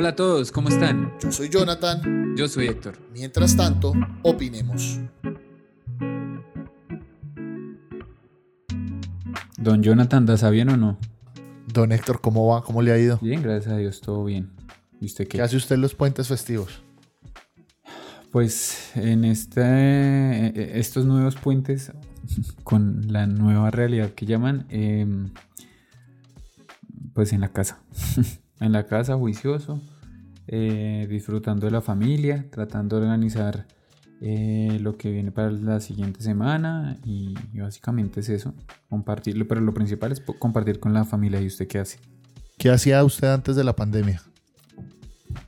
Hola a todos, ¿cómo están? Yo soy Jonathan. Yo soy Héctor. Mientras tanto, opinemos. Don Jonathan, ¿da bien o no? Don Héctor, ¿cómo va? ¿Cómo le ha ido? Bien, gracias a Dios, todo bien. ¿Y usted qué? ¿Qué hace usted en los puentes festivos? Pues en este, eh, eh, estos nuevos puentes, con la nueva realidad que llaman, em, pues en la casa. en la casa, juicioso, eh, disfrutando de la familia, tratando de organizar lo que viene para la siguiente semana y, básicamente es eso, compartirlo, pero lo principal es compartir con la familia y usted qué hace. ¿Qué hacía usted antes de la pandemia?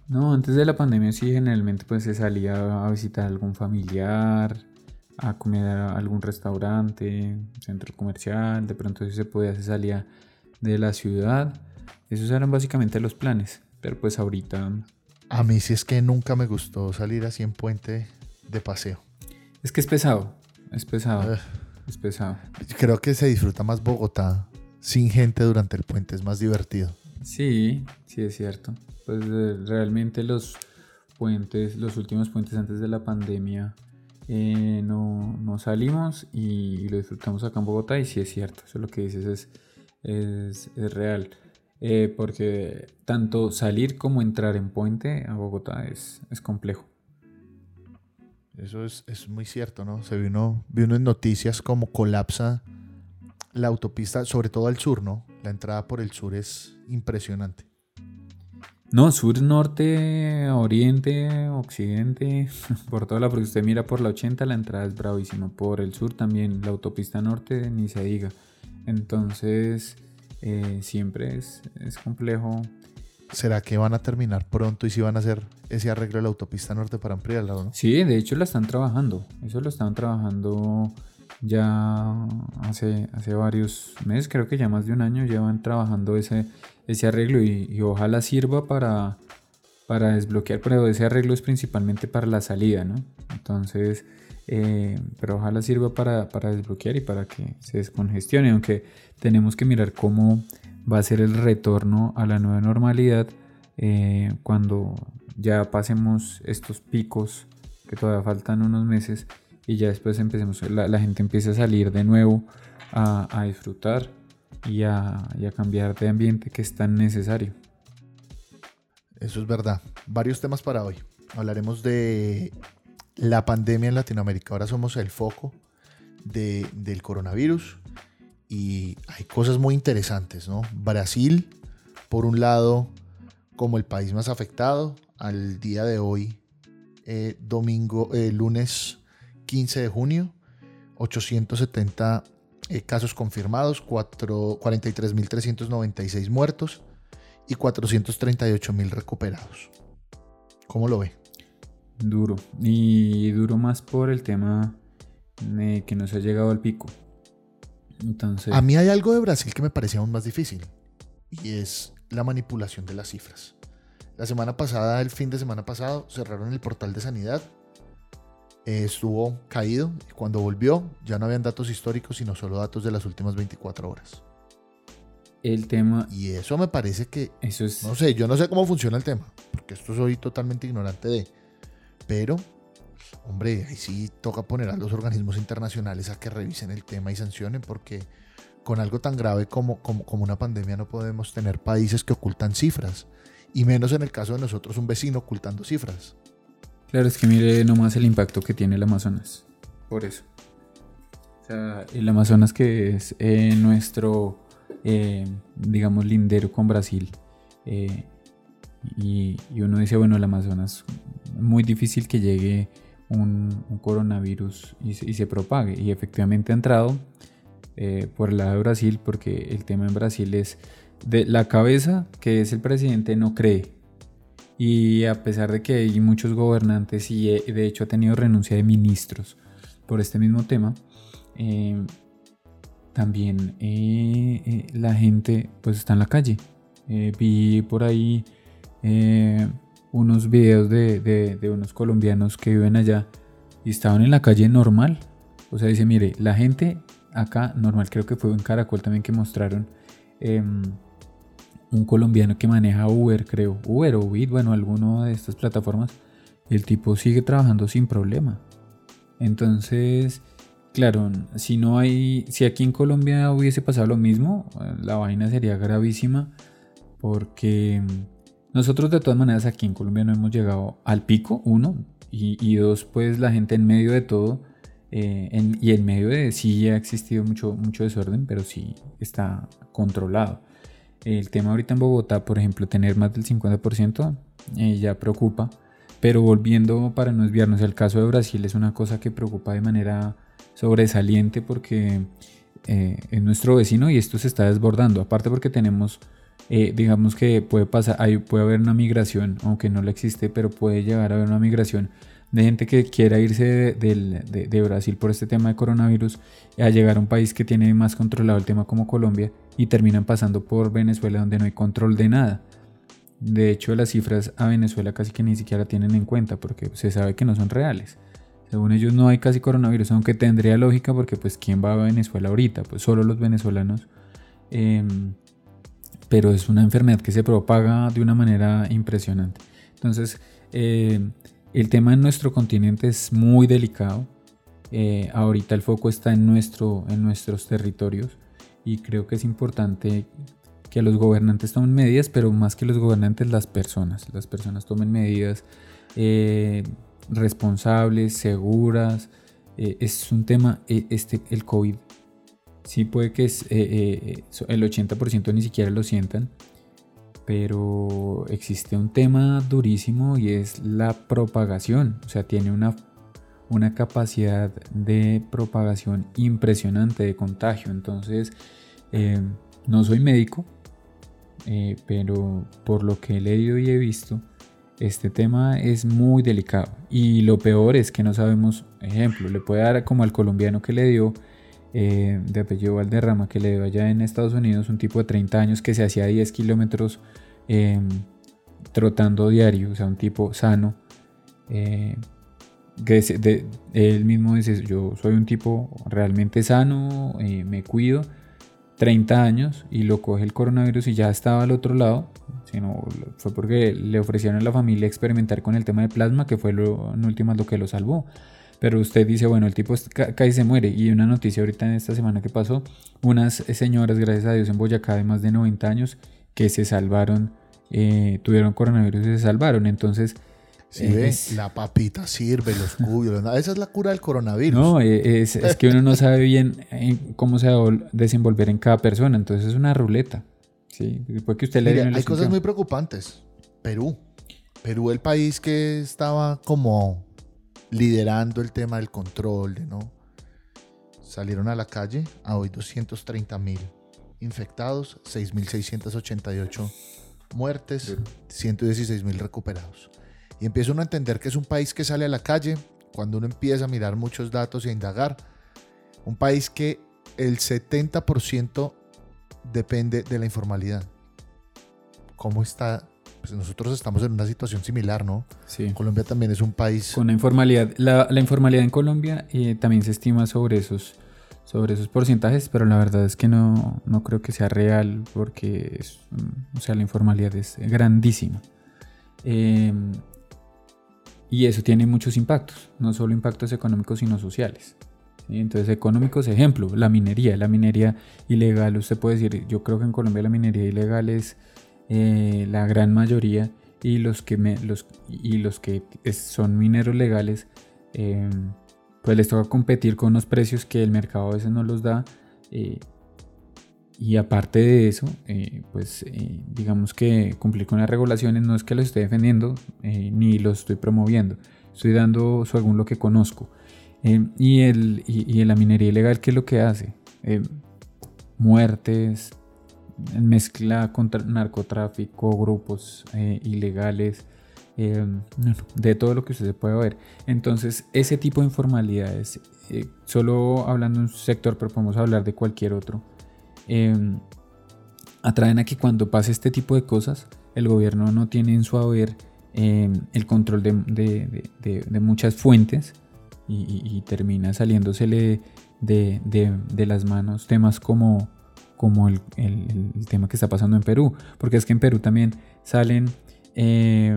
No, antes de la pandemia sí, generalmente pues se salía a visitar a algún familiar, a comer a algún restaurante, centro comercial, de pronto si se podía se salía de la ciudad. Esos eran básicamente los planes, pero pues ahorita... A mí sí es que nunca me gustó salir así en puente de paseo. Es que es pesado, es pesado, es pesado. Creo que se disfruta más Bogotá sin gente durante el puente, es más divertido. Sí, sí es cierto pues eh, realmente los puentes, los últimos puentes antes de la pandemia, eh, no, no, salimos y, lo disfrutamos acá en Bogotá y sí es cierto, eso lo que dices es, es, es real. Eh, porque tanto salir como entrar en puente a Bogotá es, es complejo. Eso es, es, muy cierto, ¿no? Se vino, vino en noticias como colapsa la autopista, sobre todo al sur, ¿no? La entrada por el sur es impresionante. No, sur, norte, oriente, occidente, por toda la, porque usted mira por la 80 la entrada es bravísima, por el sur también, la autopista norte ni se diga. Entonces, eh, siempre es, es, complejo. ¿Será que van a terminar pronto y si van a hacer ese arreglo de la autopista norte para ampliarla o no? Sí, de hecho la están trabajando, eso lo están trabajando ya hace, hace varios meses, creo que ya más de un año llevan trabajando ese, ese arreglo y, ojalá sirva para, para desbloquear, pero ese arreglo es principalmente para la salida, ¿no? Entonces, eh, pero ojalá sirva para, para, desbloquear y para que se descongestione, aunque tenemos que mirar cómo va a ser el retorno a la nueva normalidad eh, cuando ya pasemos estos picos que todavía faltan unos meses y ya después empecemos, la, gente empieza a salir de nuevo a, disfrutar y a, cambiar de ambiente que es tan necesario. Eso es verdad. Varios temas para hoy. Hablaremos de la pandemia en Latinoamérica. Ahora somos el foco del coronavirus y hay cosas muy interesantes, ¿no? Brasil, por un lado, como el país más afectado, al día de hoy, eh, domingo, eh, lunes 15 de junio, 870 eh, casos confirmados, 43.396 muertos y 438.000 recuperados. ¿Cómo lo ve? Duro. Y duro más por el tema de que no se ha llegado al pico. Entonces... A mí hay algo de Brasil que me parecía aún más difícil. Y es la manipulación de las cifras. La semana pasada, el fin de semana pasado, cerraron el portal de sanidad eh, estuvo caído y cuando volvió ya no habían datos históricos sino solo datos de las últimas 24 horas. El tema... Y eso me parece que... Eso es... No sé, yo no sé cómo funciona el tema, porque esto soy totalmente ignorante de... Pero, hombre, ahí sí toca poner a los organismos internacionales a que revisen el tema y sancionen, porque con algo tan grave como, como, una pandemia no podemos tener países que ocultan cifras, y menos en el caso de nosotros un vecino ocultando cifras. Claro, es que mire nomás el impacto que tiene el Amazonas. Por eso. O sea, el Amazonas que es eh, nuestro, eh, digamos, lindero con Brasil. Eh, y, uno dice, bueno, el Amazonas, muy difícil que llegue un, coronavirus y, se propague. Y efectivamente ha entrado por el lado de Brasil, porque el tema en Brasil es de la cabeza, que es el presidente, no cree y a pesar de que hay muchos gobernantes y eh, de hecho ha tenido renuncia de ministros por este mismo tema, eh, también eh, la gente pues está en la calle. vi por ahí unos videos de, de, unos colombianos que viven allá y estaban en la calle normal. O sea, dice, mire, la gente acá normal, creo que fue en Caracol también que mostraron em, un colombiano que maneja Uber, creo, Uber o Bit, bueno, alguno de estas plataformas, el tipo sigue trabajando sin problema. Entonces, claro, si no hay, si aquí en Colombia hubiese pasado lo mismo, la vaina sería gravísima porque nosotros de todas maneras aquí en Colombia no hemos llegado al pico, uno, y, dos, pues la gente en medio de todo, eh, y en medio de sí ha existido mucho, mucho desorden, pero sí está controlado. El tema ahorita en Bogotá, por ejemplo, tener más del 50% eh, ya preocupa, pero volviendo para no desviarnos, el caso de Brasil es una cosa que preocupa de manera sobresaliente porque eh, es nuestro vecino y esto se está desbordando, aparte porque tenemos... Eh, digamos que puede pasar, ahí puede haber una migración, aunque no la existe, pero puede llegar a haber una migración de gente que quiera irse de, Brasil por este tema de coronavirus a llegar a un país que tiene más controlado el tema como Colombia y terminan pasando por Venezuela donde no hay control de nada. De hecho, las cifras a Venezuela casi que ni siquiera tienen en cuenta porque se sabe que no son reales. Según ellos no hay casi coronavirus, aunque tendría lógica porque pues quién va a Venezuela ahorita, pues solo los venezolanos. Em, pero es una enfermedad que se propaga de una manera impresionante. Entonces, eh, el tema en nuestro continente es muy delicado. Eh, ahorita el foco está en, nuestro, en nuestros territorios y creo que es importante que los gobernantes tomen medidas, pero más que los gobernantes, las personas. Las personas tomen medidas eh, responsables, seguras. Eh, es un tema, este, el COVID, sí puede que es, el 80% ni siquiera lo sientan, pero existe un tema durísimo y es la propagación. O sea, tiene una, una capacidad de propagación impresionante de contagio. Entonces, eh, no soy médico, eh, pero por lo que he leído y he visto, este tema es muy delicado. Y lo peor es que no sabemos, ejemplo, le puede dar como al colombiano que le dio eh, de apellido Valderrama, que le dio allá en Estados Unidos, un tipo de 30 años que se hacía 10 kilómetros em, trotando diario, o sea, un tipo sano. Eh, que él mismo dice, yo soy un tipo realmente sano, eh, me cuido, 30 años y lo coge el coronavirus y ya estaba al otro lado, sino fue porque le ofrecieron a la familia experimentar con el tema de plasma, que fue lo, en últimas lo que lo salvó. Pero usted dice, bueno, el tipo casi se muere. Y una noticia ahorita en esta semana que pasó, unas señoras, gracias a Dios, en Boyacá de más de 90 años, que se salvaron, eh, tuvieron coronavirus y se salvaron. Entonces... Sí, la papita sirve, los cubios, esa es la cura del coronavirus. No, eh, es, es que uno no sabe bien eh, cómo se va a desenvolver en cada persona, entonces es una ruleta. Sí, puede que usted le Hay cosas muy preocupantes. Perú. Perú, el país que estaba como liderando el tema del control, ¿no? Salieron a la calle a hoy 230 mil infectados, 6.688 muertes, 116 mil recuperados. Y empieza uno a entender que es un país que sale a la calle cuando uno empieza a mirar muchos datos y a indagar. Un país que el 70% depende de la informalidad. ¿Cómo está pues nosotros estamos en una situación similar, ¿no? Sí. Colombia también es un país... Con la informalidad. La, informalidad en Colombia eh, también se estima sobre esos, sobre esos porcentajes, pero la verdad es que no, no creo que sea real porque es, mm, o sea, la informalidad es grandísima. Em, y eso tiene muchos impactos, no solo impactos económicos, sino sociales. Entonces, económicos, ejemplo, la minería. La minería ilegal, usted puede decir, yo creo que en Colombia la minería ilegal es eh, la gran mayoría y los que, los, y los que son mineros legales, em, pues les toca competir con unos precios que el mercado a veces no los da. Eh, y aparte de eso, eh, pues digamos que cumplir con las regulaciones no es que los esté defendiendo ni los estoy promoviendo. Estoy dando según lo que conozco. Y, el, y, la minería ilegal, ¿qué es lo que hace? Muertes, mezcla contra narcotráfico, grupos eh, ilegales, eh, de todo lo que usted puede ver. Entonces, ese tipo de informalidades, eh, solo hablando de un sector, pero podemos hablar de cualquier otro, atraen a que cuando pase este tipo de cosas, el gobierno no tiene en su haber el control de, muchas fuentes y termina saliéndosele de, las manos temas como como el, tema que está pasando en Perú, porque es que en Perú también salen eh,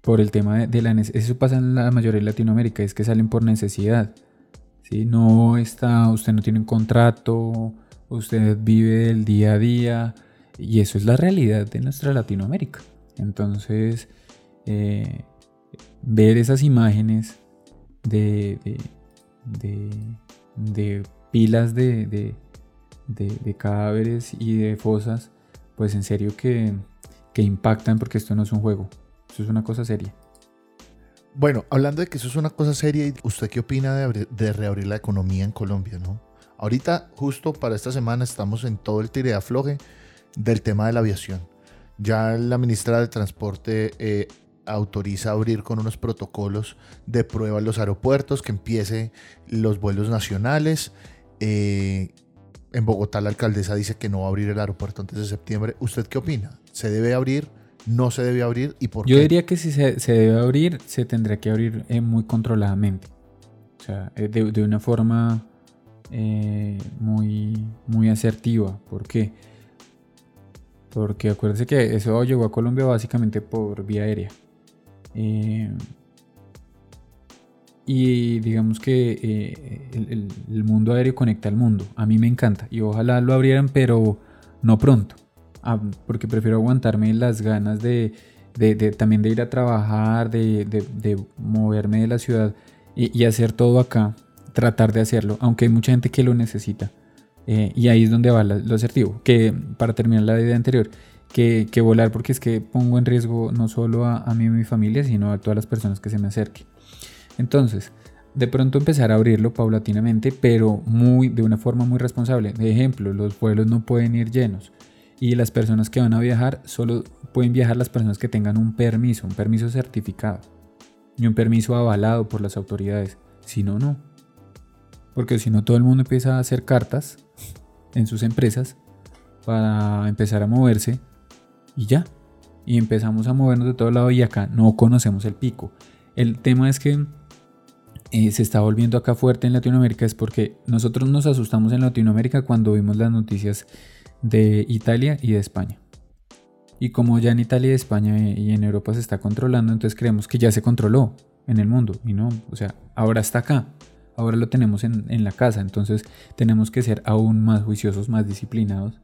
por el tema de, la necesidad, eso pasa en la mayoría de Latinoamérica, es que salen por necesidad, ¿sí? no está, usted no tiene un contrato, usted vive el día a día, y eso es la realidad de nuestra Latinoamérica. Entonces, eh, ver esas imágenes de, de, pilas de, cadáveres y de fosas, pues en serio que, impactan porque esto no es un juego, eso es una cosa seria. Bueno, hablando de que eso es una cosa seria, ¿usted qué opina de, de reabrir la economía en Colombia, no? Ahorita, justo para esta semana, estamos en todo el tire de afloje del tema de la aviación. Ya la ministra de Transporte eh, autoriza abrir con unos protocolos de prueba los aeropuertos, que empiece los vuelos nacionales. Eh, en Bogotá la alcaldesa dice que no va a abrir el aeropuerto antes de septiembre. ¿Usted qué opina? ¿Se debe abrir? ¿No se debe abrir? ¿Y por Yo diría que si se, debe abrir, se tendría que abrir eh, muy controladamente. O sea, de, de una forma muy, muy asertiva. ¿Por qué? Porque acuérdense que eso llegó a Colombia básicamente por vía aérea. Eh, y digamos que eh, el, mundo aéreo conecta al mundo. A mí me encanta y ojalá lo abrieran, pero no pronto. Ah, porque prefiero aguantarme las ganas de, también de ir a trabajar, de, moverme de la ciudad y, hacer todo acá. Tratar de hacerlo, aunque hay mucha gente que lo necesita. Eh, y ahí es donde va lo asertivo. Que para terminar la idea anterior, que, volar porque es que pongo en riesgo no solo a, mí y a mi familia, sino a todas las personas que se me acerquen. Entonces, de pronto empezar a abrirlo paulatinamente, pero muy, de una forma muy responsable. De ejemplo, los vuelos no pueden ir llenos y las personas que van a viajar solo pueden viajar las personas que tengan un permiso, un permiso certificado y un permiso avalado por las autoridades. Si no, no. Porque si no, todo el mundo empieza a hacer cartas en sus empresas para empezar a moverse y ya. Y empezamos a movernos de todo lado y acá no conocemos el pico. El tema es que eh, se está volviendo acá fuerte en Latinoamérica es porque nosotros nos asustamos en Latinoamérica cuando vimos las noticias de Italia y de España. Y como ya en Italia y España y en Europa se está controlando, entonces creemos que ya se controló en el mundo. Y no, o sea, ahora está acá ahora lo tenemos en, la casa, entonces tenemos que ser aún más juiciosos, más disciplinados,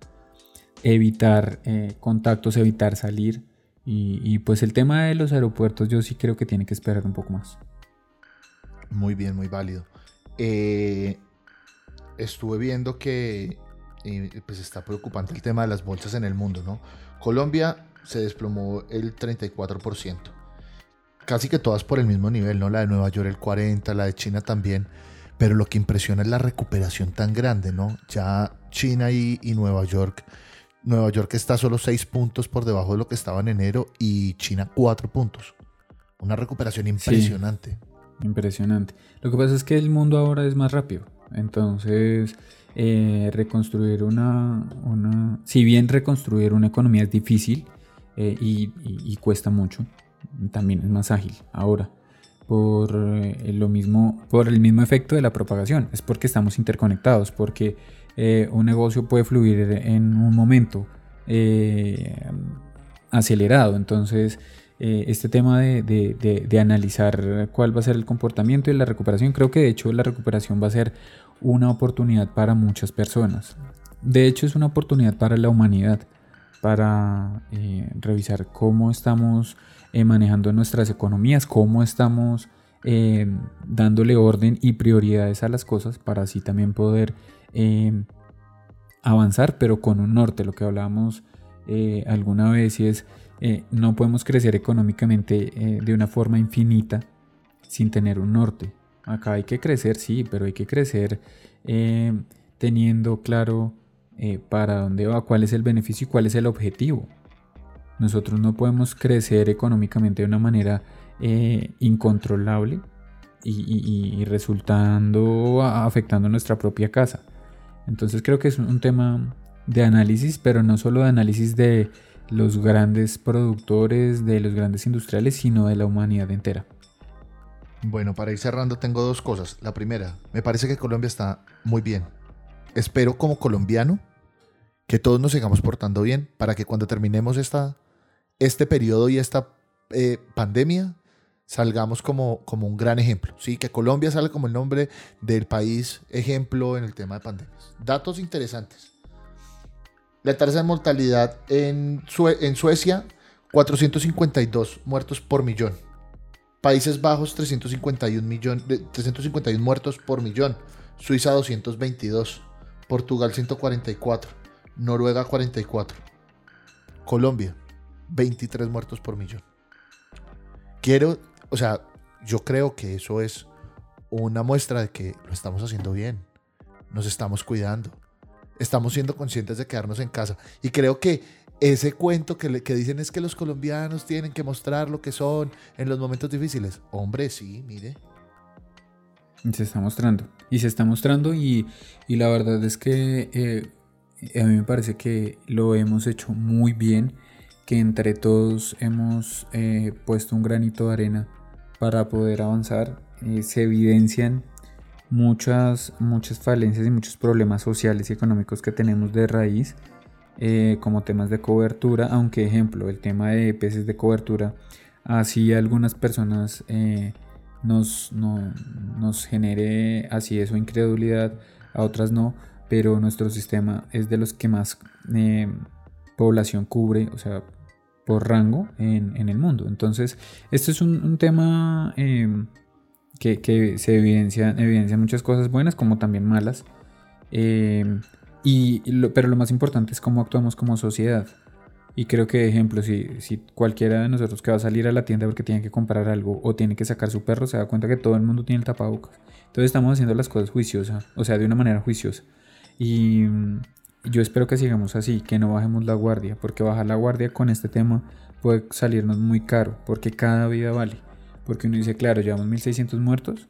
evitar eh, contactos, evitar salir y, pues el tema de los aeropuertos yo sí creo que tiene que esperar un poco más. Muy bien, muy válido. Eh, estuve viendo que eh, pues está preocupante el tema de las bolsas en el mundo, ¿no? Colombia se desplomó el 34% casi que todas por el mismo nivel, ¿no? La de Nueva York el 40, la de China también. Pero lo que impresiona es la recuperación tan grande, ¿no? Ya China y, Nueva York. Nueva York está solo 6 puntos por debajo de lo que estaba en enero y China 4 puntos. Una recuperación impresionante. Impresionante. Lo que pasa es que el mundo ahora es más rápido. Entonces, eh, reconstruir una, una, Si bien reconstruir una economía es difícil eh, y cuesta mucho, también es más ágil ahora por eh, lo mismo por el mismo efecto de la propagación es porque estamos interconectados porque eh, un negocio puede fluir en un momento acelerado entonces este tema de, de, analizar cuál va a ser el comportamiento y la recuperación. Creo que de hecho la recuperación va a ser una oportunidad para muchas personas. De hecho es una oportunidad para la humanidad para revisar cómo estamos eh, manejando nuestras economías, cómo estamos eh, dándole orden y prioridades a las cosas para así también poder eh, avanzar, pero con un norte, lo que hablábamos alguna vez y es, no podemos crecer económicamente de una forma infinita sin tener un norte. Acá hay que crecer, sí, pero hay que crecer teniendo claro para dónde va, cuál es el beneficio y cuál es el objetivo. Nosotros no podemos crecer económicamente de una manera eh, incontrolable y, resultando afectando nuestra propia casa. Entonces creo que es un tema de análisis, pero no solo de análisis de los grandes productores, de los grandes industriales, sino de la humanidad entera. Bueno, para ir cerrando tengo dos cosas. La primera, me parece que Colombia está muy bien. Espero como colombiano que todos nos sigamos portando bien para que cuando terminemos esta, este periodo y esta eh, pandemia salgamos como, como un gran ejemplo. ¿sí? Que Colombia salga como el nombre del país ejemplo en el tema de pandemias. Datos interesantes. La tasa de mortalidad en, Suecia, 452 muertos por millón. Países Bajos, 351, millón, 351 muertos por millón. Suiza, 222. Portugal, 144. Noruega, 44. Colombia, 23 muertos por millón. Quiero, o sea, yo creo que eso es una muestra de que lo estamos haciendo bien. Nos estamos cuidando. Estamos siendo conscientes de quedarnos en casa. Y creo que ese cuento que, que dicen es que los colombianos tienen que mostrar lo que son en los momentos difíciles. Hombre, sí, mire. Se está mostrando. Y se está mostrando y, la verdad es que eh, a mí me parece que lo hemos hecho muy bien que entre todos hemos eh, puesto un granito de arena para poder avanzar. Eh, se evidencian muchas, muchas falencias y muchos problemas sociales y económicos que tenemos de raíz, eh, como temas de cobertura, aunque ejemplo, el tema de peces de cobertura, así algunas personas nos, nos genere así eso incredulidad, a otras no, pero nuestro sistema es de los que más población cubre, o sea, por rango en, el mundo. Entonces, este es un, tema que, se evidencia, evidencia muchas cosas buenas como también malas. Em, y, pero lo más importante es cómo actuamos como sociedad. Y creo que, ejemplo, si, si cualquiera de nosotros que va a salir a la tienda porque tiene que comprar algo o tiene que sacar su perro, se da cuenta que todo el mundo tiene el tapabocas. Entonces estamos haciendo las cosas juiciosas, o sea, de una manera juiciosa. Y, yo espero que sigamos así, que no bajemos la guardia, porque bajar la guardia con este tema puede salirnos muy caro, porque cada vida vale. Porque uno dice, claro, llevamos 1600 muertos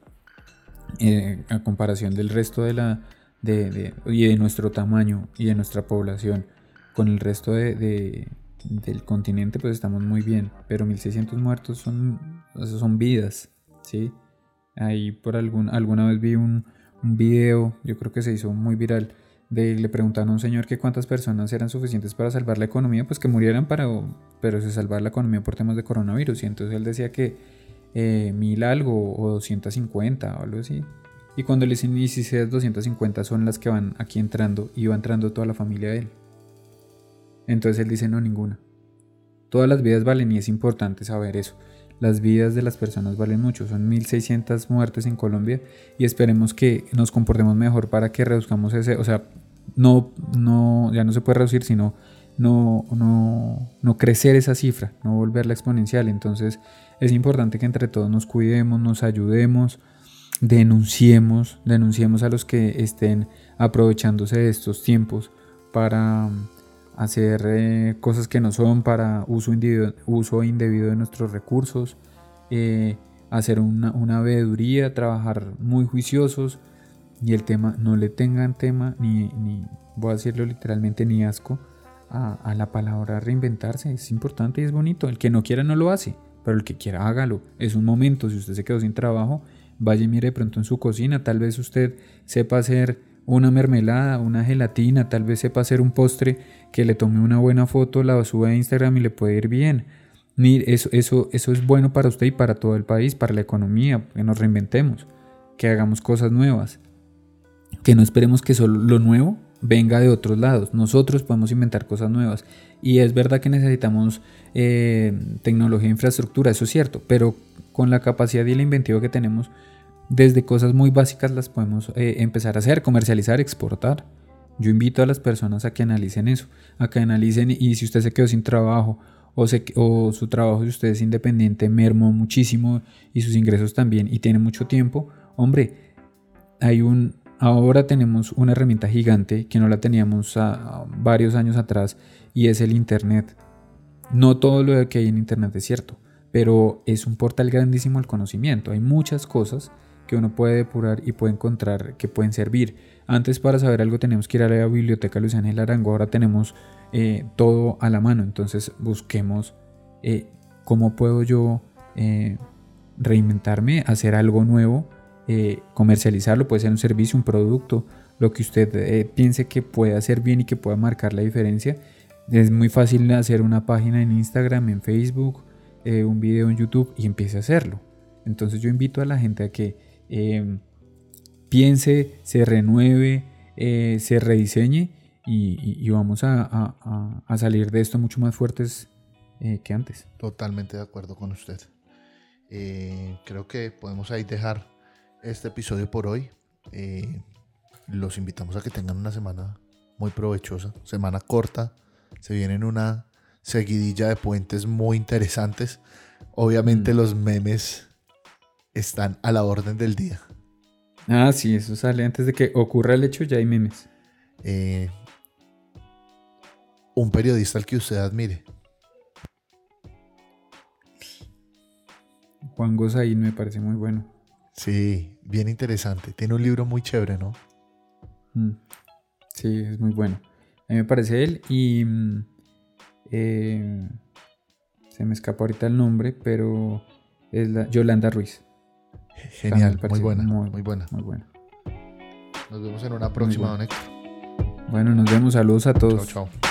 eh, a comparación del resto de la de, y de nuestro tamaño y de nuestra población con el resto de, del continente, pues estamos muy bien. Pero 1600 muertos son, son vidas, ¿sí? Ahí por algún, alguna vez vi un, un video, yo creo que se hizo muy viral le preguntaron a un señor que cuántas personas eran suficientes para salvar la economía, pues que murieran para, pero se salvar la economía por temas de coronavirus. Y entonces él decía que eh, mil algo o 250 o algo así. Y cuando le dicen, esas 250 son las que van aquí entrando y va entrando toda la familia de él. Entonces él dice, no, ninguna. Todas las vidas valen y es importante saber eso. Las vidas de las personas valen mucho, son 1.600 muertes en Colombia y esperemos que nos comportemos mejor para que reduzcamos ese, o sea, no, no, ya no se puede reducir, sino no, no, no crecer esa cifra, no volverla exponencial. Entonces es importante que entre todos nos cuidemos, nos ayudemos, denunciemos, denunciemos a los que estén aprovechándose de estos tiempos para hacer eh, cosas que no son para uso, uso indebido de nuestros recursos, eh, hacer una, una veeduría, trabajar muy juiciosos y el tema, no le tengan tema ni, ni voy a decirlo literalmente, ni asco a, a, la palabra reinventarse. Es importante y es bonito. El que no quiera no lo hace, pero el que quiera hágalo. Es un momento, si usted se quedó sin trabajo, vaya y mire de pronto en su cocina. Tal vez usted sepa hacer una mermelada, una gelatina, tal vez sepa hacer un postre que le tome una buena foto, la suba a Instagram y le puede ir bien. Eso, eso, eso es bueno para usted y para todo el país, para la economía, que nos reinventemos, que hagamos cosas nuevas, que no esperemos que solo lo nuevo venga de otros lados. Nosotros podemos inventar cosas nuevas. Y es verdad que necesitamos eh, tecnología e infraestructura, eso es cierto, pero con la capacidad y el inventivo que tenemos, desde cosas muy básicas las podemos eh, empezar a hacer, comercializar, exportar. Yo invito a las personas a que analicen eso, a que analicen y si usted se quedó sin trabajo o, o su trabajo si usted es independiente mermó muchísimo y sus ingresos también y tiene mucho tiempo, hombre, hay un, ahora tenemos una herramienta gigante que no la teníamos varios años atrás y es el Internet. No todo lo que hay en Internet es cierto, pero es un portal grandísimo al conocimiento. Hay muchas cosas que uno puede depurar y puede encontrar que pueden servir. Antes para saber algo teníamos que ir a la biblioteca Luis Ángel Arango, ahora tenemos eh, todo a la mano, entonces busquemos eh, cómo puedo yo eh, reinventarme, hacer algo nuevo, comercializarlo, puede ser un servicio, un producto, lo que usted eh, piense que puede hacer bien y que pueda marcar la diferencia. Es muy fácil hacer una página en Instagram, en Facebook, eh, un video en YouTube y empiece a hacerlo. Entonces yo invito a la gente a que em, piense, se renueve, eh, se rediseñe y, vamos a, salir de esto mucho más fuertes que antes. Totalmente de acuerdo con usted. creo que podemos ahí dejar este episodio por hoy. Eh, los invitamos a que tengan una semana muy provechosa, semana corta. Se vienen una seguidilla de puentes muy interesantes. Obviamente mm. los memes están a la orden del día. Ah, sí, eso sale antes de que ocurra el hecho, ya hay memes. Eh, un periodista al que usted admire. Juan Gozaín me parece muy bueno. Sí, bien interesante. Tiene un libro muy chévere, ¿no? Mm. Sí, es muy bueno. A mí me parece él y mm, eh, se me escapa ahorita el nombre, pero es la Yolanda Ruiz. Genial, muy buena, muy, buena. Muy buena. Nos vemos en una próxima, Don Bueno, nos vemos. Saludos a todos. Chao, chao.